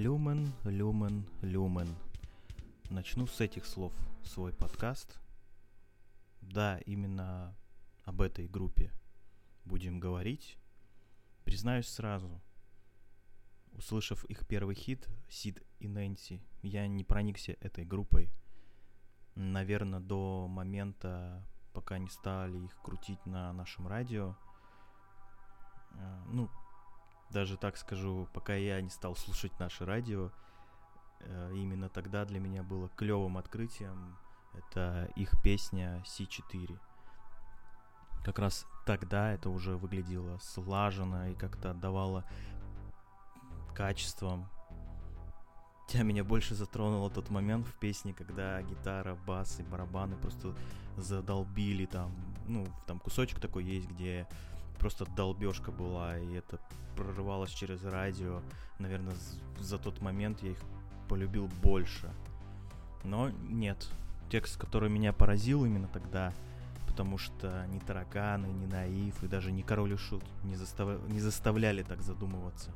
Люмен, люмен, люмен. Начну с этих слов свой подкаст. Да, именно об этой группе будем говорить. Признаюсь сразу, услышав их первый хит «Сид и Нэнси», я не проникся этой группой. Наверное, до момента, пока не стали их крутить на нашем радио. Э, ну, даже так скажу, пока я не стал слушать наше радио, э, именно тогда для меня было клевым открытием это их песня C4. Как раз тогда это уже выглядело слаженно и как-то отдавало качеством. Хотя меня больше затронуло тот момент в песне, когда гитара, бас и барабаны просто задолбили там. Ну, там кусочек такой есть, где просто долбежка была, и это прорывалось через радио. Наверное, за тот момент я их полюбил больше. Но нет, текст, который меня поразил именно тогда, потому что ни тараканы, ни наив и даже не король и шут не, застав... не заставляли так задумываться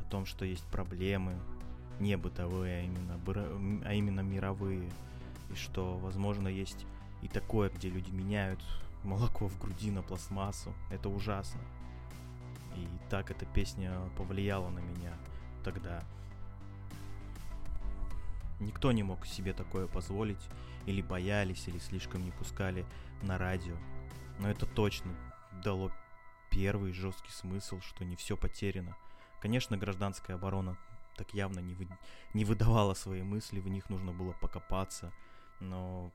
о том, что есть проблемы, не бытовые, а именно, а именно мировые, и что, возможно, есть и такое, где люди меняют молоко в груди на пластмассу. Это ужасно. И так эта песня повлияла на меня тогда. Никто не мог себе такое позволить, или боялись, или слишком не пускали на радио. Но это точно дало первый жесткий смысл, что не все потеряно. Конечно, гражданская оборона так явно не, вы, не выдавала свои мысли, в них нужно было покопаться, но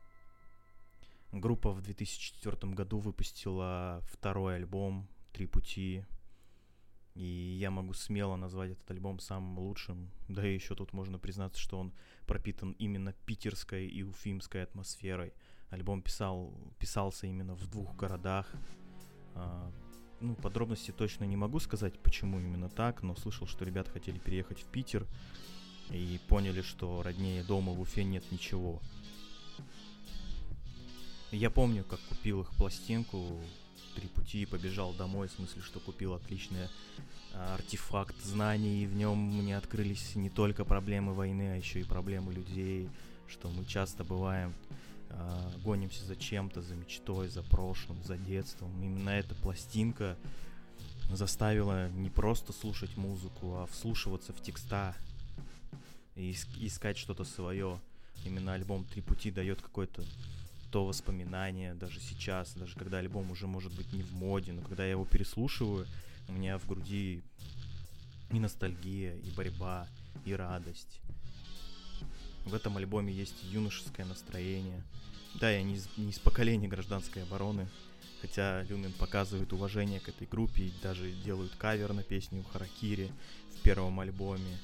Группа в 2004 году выпустила второй альбом «Три пути», и я могу смело назвать этот альбом самым лучшим. Да и еще тут можно признаться, что он пропитан именно питерской и уфимской атмосферой. Альбом писал, писался именно в двух городах. А, ну, подробности точно не могу сказать, почему именно так, но слышал, что ребята хотели переехать в Питер и поняли, что роднее дома в Уфе нет ничего. Я помню, как купил их пластинку «Три пути» и побежал домой, в смысле, что купил отличный а, артефакт знаний, и в нем мне открылись не только проблемы войны, а еще и проблемы людей, что мы часто бываем, э, гонимся за чем-то, за мечтой, за прошлым, за детством. Именно эта пластинка заставила не просто слушать музыку, а вслушиваться в текста и искать что-то свое. Именно альбом «Три пути» дает какой-то то воспоминание, даже сейчас, даже когда альбом уже может быть не в моде, но когда я его переслушиваю, у меня в груди и ностальгия, и борьба, и радость. В этом альбоме есть юношеское настроение. Да, я не из, не из поколения гражданской обороны, хотя Люмен показывает уважение к этой группе и даже делают кавер на песню Харакири в первом альбоме.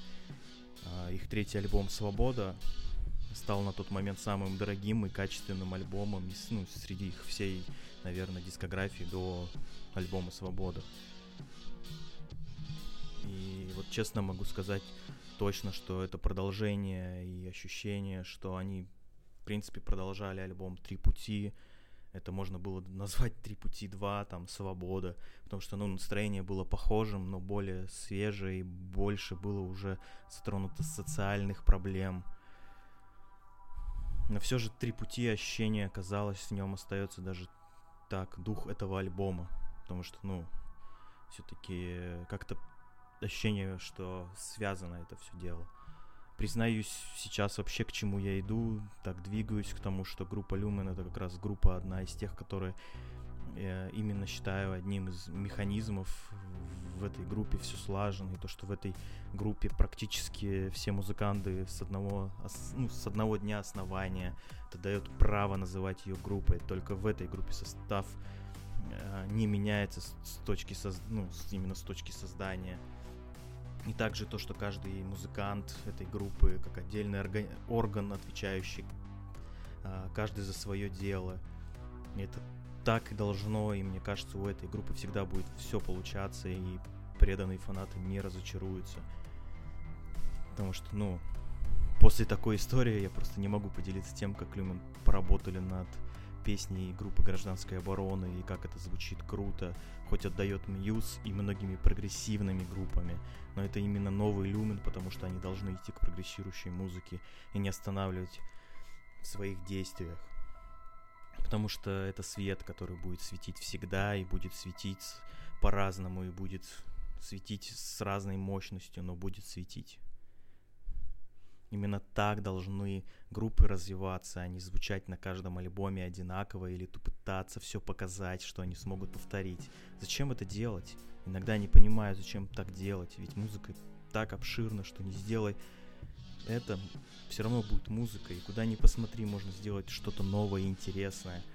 А, их третий альбом «Свобода» стал на тот момент самым дорогим и качественным альбомом из, ну, среди их всей, наверное, дискографии до альбома «Свобода». И вот честно могу сказать точно, что это продолжение и ощущение, что они, в принципе, продолжали альбом «Три пути», это можно было назвать «Три пути два», там «Свобода», потому что, ну, настроение было похожим, но более свежее и больше было уже затронуто социальных проблем – но все же три пути ощущения оказалось, в нем остается даже так дух этого альбома. Потому что, ну, все-таки как-то ощущение, что связано это все дело. Признаюсь, сейчас вообще к чему я иду, так двигаюсь к тому, что группа Люмен это как раз группа одна из тех, которые я именно считаю одним из механизмов в этой группе все слажено, и то, что в этой группе практически все музыканты с одного, ну, с одного дня основания, это дает право называть ее группой. Только в этой группе состав э, не меняется с, с точки соз, ну, с, именно с точки создания. И также то, что каждый музыкант этой группы, как отдельный орган, орган отвечающий э, каждый за свое дело. Это так и должно, и мне кажется, у этой группы всегда будет все получаться, и преданные фанаты не разочаруются. Потому что, ну, после такой истории я просто не могу поделиться тем, как Люмен поработали над песни группы гражданской обороны и как это звучит круто, хоть отдает Мьюз и многими прогрессивными группами, но это именно новый люмен, потому что они должны идти к прогрессирующей музыке и не останавливать в своих действиях. Потому что это свет, который будет светить всегда и будет светить по-разному и будет светить с разной мощностью, но будет светить. Именно так должны группы развиваться, а не звучать на каждом альбоме одинаково или пытаться все показать, что они смогут повторить. Зачем это делать? Иногда не понимаю, зачем так делать, ведь музыка так обширна, что не сделай это, все равно будет музыка, и куда ни посмотри, можно сделать что-то новое и интересное –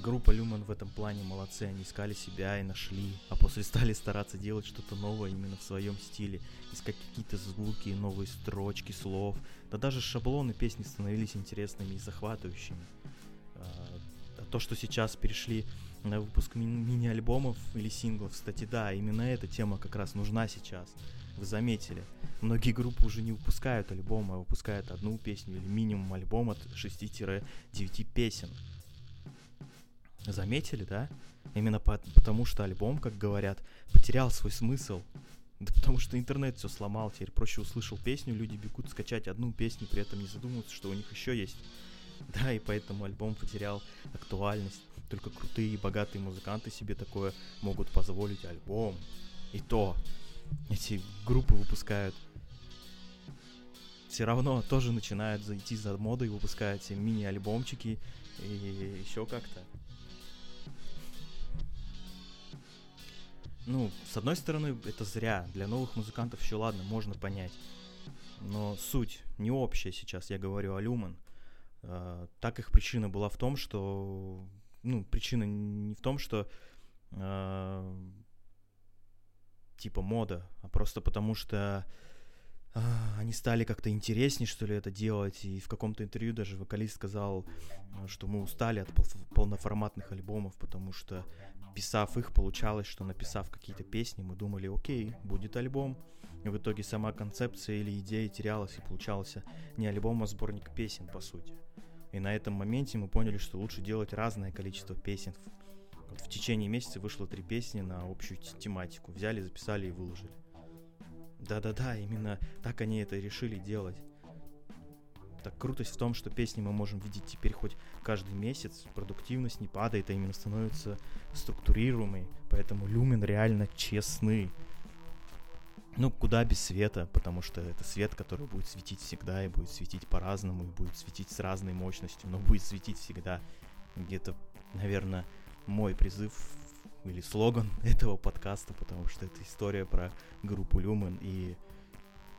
группа Люман в этом плане молодцы, они искали себя и нашли, а после стали стараться делать что-то новое именно в своем стиле, искать какие-то звуки, новые строчки, слов, да даже шаблоны песни становились интересными и захватывающими. А, а то, что сейчас перешли на выпуск ми- мини-альбомов или синглов, кстати, да, именно эта тема как раз нужна сейчас. Вы заметили, многие группы уже не выпускают альбомы, а выпускают одну песню или минимум альбом от 6-9 песен. Заметили, да? Именно по- потому что альбом, как говорят, потерял свой смысл. Да потому что интернет все сломал, теперь проще услышал песню, люди бегут скачать одну песню, при этом не задумываются, что у них еще есть. Да, и поэтому альбом потерял актуальность. Только крутые и богатые музыканты себе такое могут позволить альбом. И то эти группы выпускают все равно тоже начинают зайти за модой, выпускают себе мини-альбомчики и еще как-то. ну, с одной стороны, это зря. Для новых музыкантов еще ладно, можно понять. Но суть не общая сейчас, я говорю о Люман. Uh, так их причина была в том, что... Ну, причина не в том, что... Uh, типа мода, а просто потому что uh, они стали как-то интереснее, что ли, это делать. И в каком-то интервью даже вокалист сказал, что мы устали от полноформатных альбомов, потому что писав их, получалось, что написав какие-то песни, мы думали, окей, будет альбом. И в итоге сама концепция или идея терялась, и получался не альбом, а сборник песен, по сути. И на этом моменте мы поняли, что лучше делать разное количество песен. В течение месяца вышло три песни на общую тематику. Взяли, записали и выложили. Да-да-да, именно так они это решили делать. Так крутость в том, что песни мы можем видеть теперь хоть каждый месяц, продуктивность не падает, а именно становится структурируемой, поэтому люмен реально честный. Ну, куда без света, потому что это свет, который будет светить всегда и будет светить по-разному, и будет светить с разной мощностью, но будет светить всегда. Где-то, наверное, мой призыв или слоган этого подкаста, потому что это история про группу Люмен, и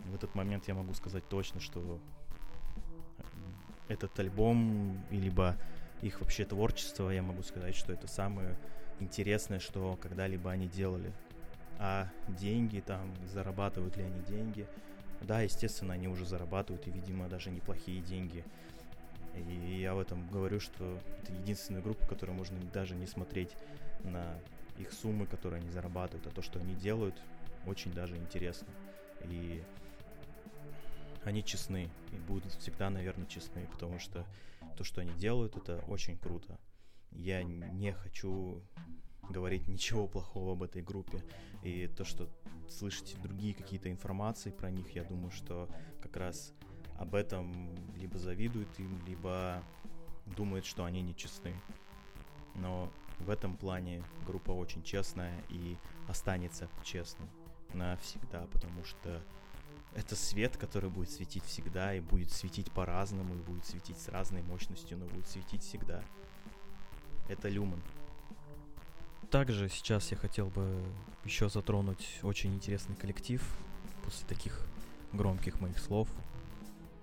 в этот момент я могу сказать точно, что этот альбом, либо их вообще творчество, я могу сказать, что это самое интересное, что когда-либо они делали. А деньги там, зарабатывают ли они деньги? Да, естественно, они уже зарабатывают, и, видимо, даже неплохие деньги. И я в этом говорю, что это единственная группа, которую можно даже не смотреть на их суммы, которые они зарабатывают, а то, что они делают, очень даже интересно. И они честны и будут всегда, наверное, честны, потому что то, что они делают, это очень круто. Я не хочу говорить ничего плохого об этой группе. И то, что слышите другие какие-то информации про них, я думаю, что как раз об этом либо завидуют им, либо думают, что они нечестны. Но в этом плане группа очень честная и останется честной навсегда, потому что это свет, который будет светить всегда, и будет светить по-разному, и будет светить с разной мощностью, но будет светить всегда. Это люман. Также сейчас я хотел бы еще затронуть очень интересный коллектив после таких громких моих слов.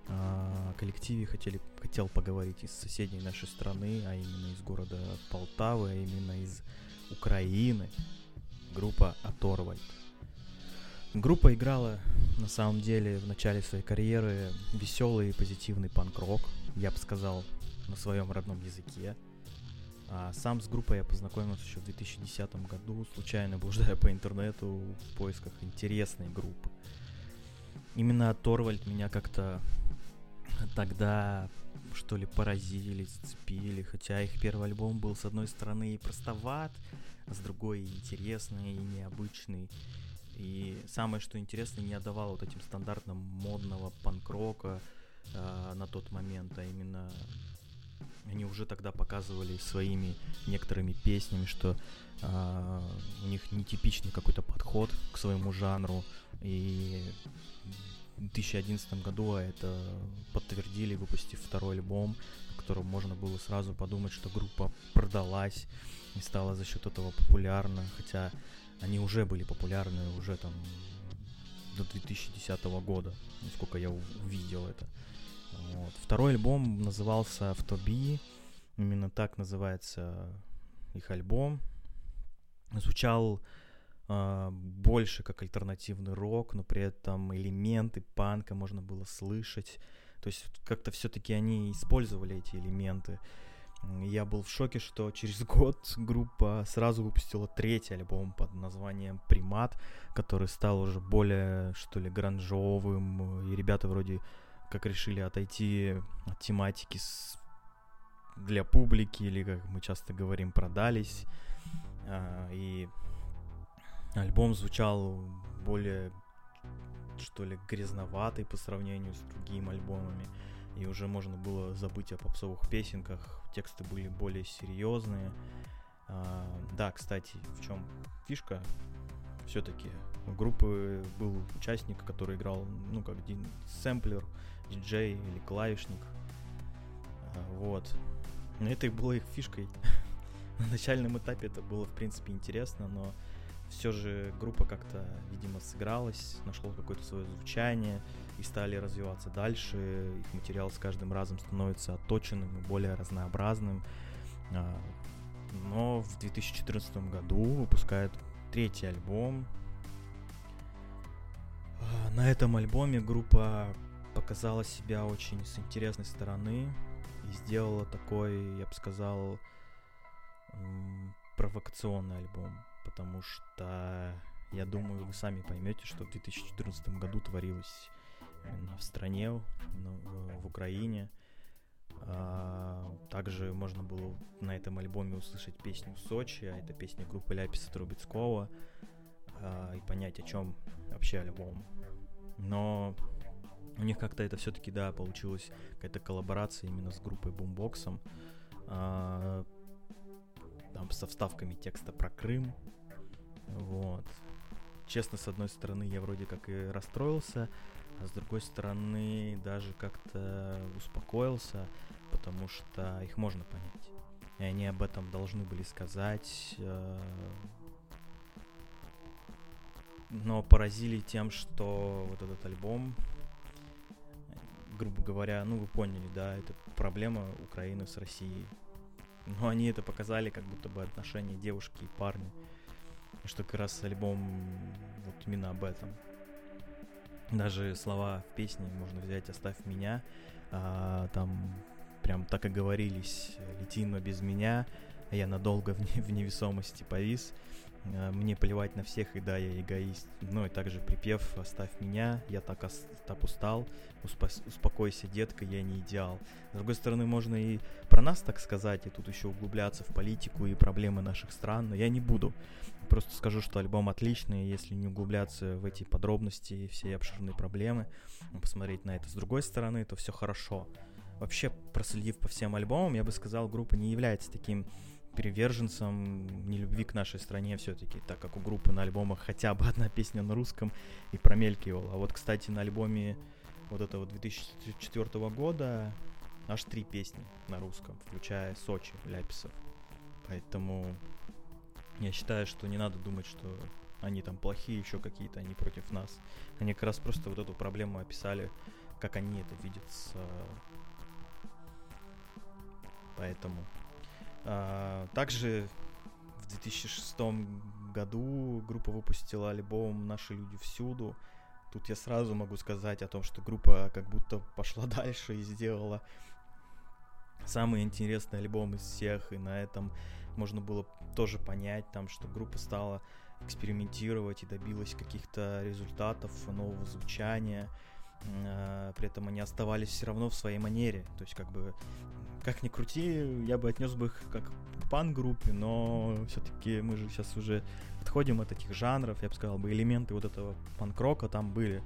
О коллективе хотели, хотел поговорить из соседней нашей страны, а именно из города Полтавы, а именно из Украины. Группа Оторвальд. Группа играла на самом деле в начале своей карьеры веселый и позитивный панк-рок, я бы сказал, на своем родном языке. А сам с группой я познакомился еще в 2010 году, случайно блуждая по интернету в поисках интересной группы. Именно Торвальд меня как-то тогда что ли, поразили, зацепили. Хотя их первый альбом был, с одной стороны, и простоват, а с другой интересный, и необычный. И самое, что интересно, не отдавал вот этим стандартным модного панк-рока э, на тот момент, а именно они уже тогда показывали своими некоторыми песнями, что э, у них нетипичный какой-то подход к своему жанру. И 2011 году это подтвердили, выпустив второй альбом, в котором можно было сразу подумать, что группа продалась и стала за счет этого популярна, хотя они уже были популярны уже там до 2010 года, насколько я увидел это. Вот. Второй альбом назывался «Автоби», именно так называется их альбом. Звучал больше как альтернативный рок, но при этом элементы панка можно было слышать. То есть как-то все-таки они использовали эти элементы. Я был в шоке, что через год группа сразу выпустила третий альбом под названием «Примат», который стал уже более, что ли, гранжовым, и ребята вроде как решили отойти от тематики с... для публики, или, как мы часто говорим, продались. А, и альбом звучал более, что ли, грязноватый по сравнению с другими альбомами. И уже можно было забыть о попсовых песенках. Тексты были более серьезные. А, да, кстати, в чем фишка? Все-таки у группы был участник, который играл, ну, как сэмплер, диджей или клавишник. А, вот. Это и было их фишкой. На начальном этапе это было, в принципе, интересно, но все же группа как-то, видимо, сыгралась, нашло какое-то свое звучание и стали развиваться дальше. Их материал с каждым разом становится отточенным и более разнообразным. А, но в 2014 году выпускают третий альбом. А, на этом альбоме группа показала себя очень с интересной стороны и сделала такой, я бы сказал, провокационный альбом, потому что я думаю, вы сами поймете, что в 2014 году творилось именно в стране, в Украине. А, также можно было на этом альбоме услышать песню «Сочи», а это песня группы Ляписа Трубецкого, а, и понять, о чем вообще альбом. Но у них как-то это все-таки, да, получилась какая-то коллаборация именно с группой Бумбоксом. Там со вставками текста про Крым. Вот. Честно, с одной стороны, я вроде как и расстроился, а с другой стороны, даже как-то успокоился, потому что их можно понять. И они об этом должны были сказать. Э, но поразили тем, что вот этот альбом грубо говоря, ну вы поняли, да, это проблема Украины с Россией. Но они это показали, как будто бы отношения девушки и парня. Что как раз альбом вот именно об этом. Даже слова в песне можно взять «Оставь меня», а, там прям так и говорились «Лети, но без меня», я надолго в, в невесомости повис. Э, мне плевать на всех, и да, я эгоист. Ну и также припев «Оставь меня, я так, ос- так устал, Успо- успокойся, детка, я не идеал». С другой стороны, можно и про нас так сказать, и тут еще углубляться в политику и проблемы наших стран, но я не буду. Просто скажу, что альбом отличный, если не углубляться в эти подробности и все обширные проблемы, посмотреть на это с другой стороны, то все хорошо. Вообще, проследив по всем альбомам, я бы сказал, группа не является таким приверженцем нелюбви к нашей стране все-таки, так как у группы на альбомах хотя бы одна песня на русском и промелькивала. А вот, кстати, на альбоме вот этого 2004 года аж три песни на русском, включая Сочи, Ляписов. Поэтому я считаю, что не надо думать, что они там плохие, еще какие-то, они против нас. Они как раз просто вот эту проблему описали, как они это видят. С... Поэтому а, также в 2006 году группа выпустила альбом «Наши люди всюду». Тут я сразу могу сказать о том, что группа как будто пошла дальше и сделала самый интересный альбом из всех, и на этом можно было тоже понять, там, что группа стала экспериментировать и добилась каких-то результатов, нового звучания. Э, при этом они оставались все равно в своей манере. То есть, как бы, как ни крути, я бы отнес бы их как к пан-группе, но все-таки мы же сейчас уже отходим от этих жанров, я бы сказал, бы элементы вот этого панк-рока там были,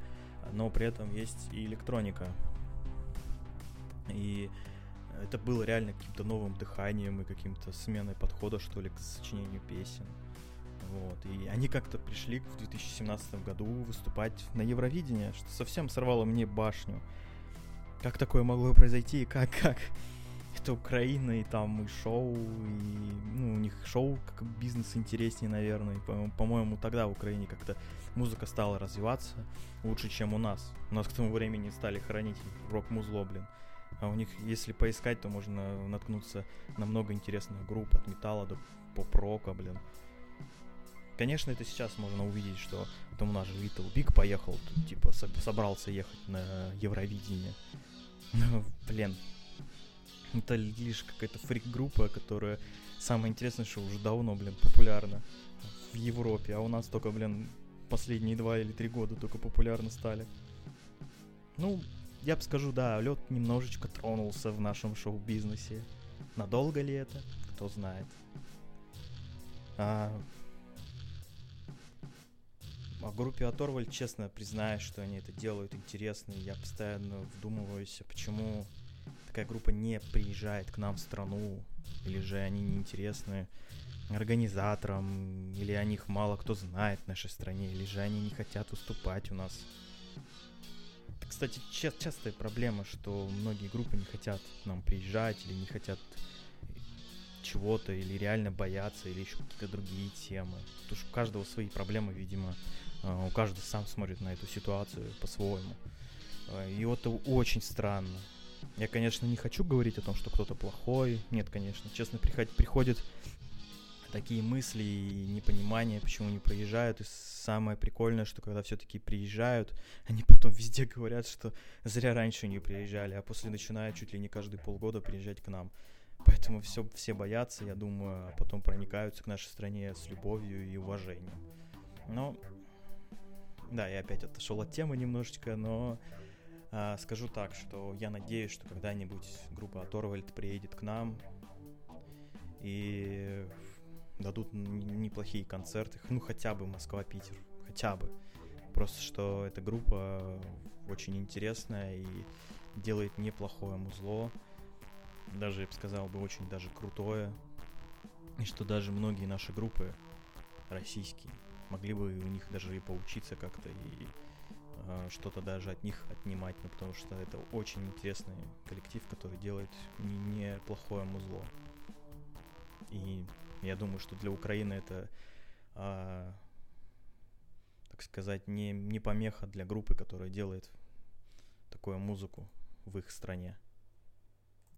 но при этом есть и электроника. И это было реально каким-то новым дыханием и каким-то сменой подхода, что ли, к сочинению песен. Вот. И они как-то пришли в 2017 году выступать на Евровидение, что совсем сорвало мне башню. Как такое могло произойти как, как? Это Украина, и там и шоу, и ну, у них шоу как бизнес интереснее, наверное. По- по-моему, тогда в Украине как-то музыка стала развиваться лучше, чем у нас. У нас к тому времени стали хранить рок-музло, блин. А у них, если поискать, то можно наткнуться на много интересных групп от металла до поп-рока, блин. Конечно, это сейчас можно увидеть, что там у нас же Little Big поехал, тут, типа со- собрался ехать на Евровидение. Ну, блин, это лишь какая-то фрик-группа, которая самое интересное, что уже давно, блин, популярна в Европе, а у нас только, блин, последние два или три года только популярны стали. Ну, я бы скажу, да, лед немножечко тронулся в нашем шоу-бизнесе. Надолго ли это? Кто знает. А, о группе Оторваль, честно признаюсь, что они это делают интересно. Я постоянно вдумываюсь, а почему такая группа не приезжает к нам в страну, или же они неинтересны организаторам, или о них мало кто знает в нашей стране, или же они не хотят выступать у нас. Это, кстати, ча- частая проблема, что многие группы не хотят к нам приезжать, или не хотят чего-то, или реально боятся, или еще какие-то другие темы. Потому что у каждого свои проблемы, видимо, а, у каждого сам смотрит на эту ситуацию по-своему. А, И вот это очень странно. Я, конечно, не хочу говорить о том, что кто-то плохой. Нет, конечно. Честно, приход- приходят такие мысли и непонимание, почему не приезжают. И самое прикольное, что когда все-таки приезжают, они потом везде говорят, что зря раньше не приезжали, а после начинают чуть ли не каждые полгода приезжать к нам. Поэтому все, все боятся, я думаю, а потом проникаются к нашей стране с любовью и уважением. Но, да, я опять отошел от темы немножечко, но а, скажу так, что я надеюсь, что когда-нибудь группа Оторвальд приедет к нам и дадут неплохие концерты, ну хотя бы Москва-Питер, хотя бы. Просто что эта группа очень интересная и делает неплохое музло, даже, я бы сказал, бы очень даже крутое. И что даже многие наши группы российские могли бы у них даже и поучиться как-то и э, что-то даже от них отнимать, ну, потому что это очень интересный коллектив, который делает не- неплохое музло. И я думаю, что для Украины это, а, так сказать, не, не помеха для группы, которая делает такую музыку в их стране.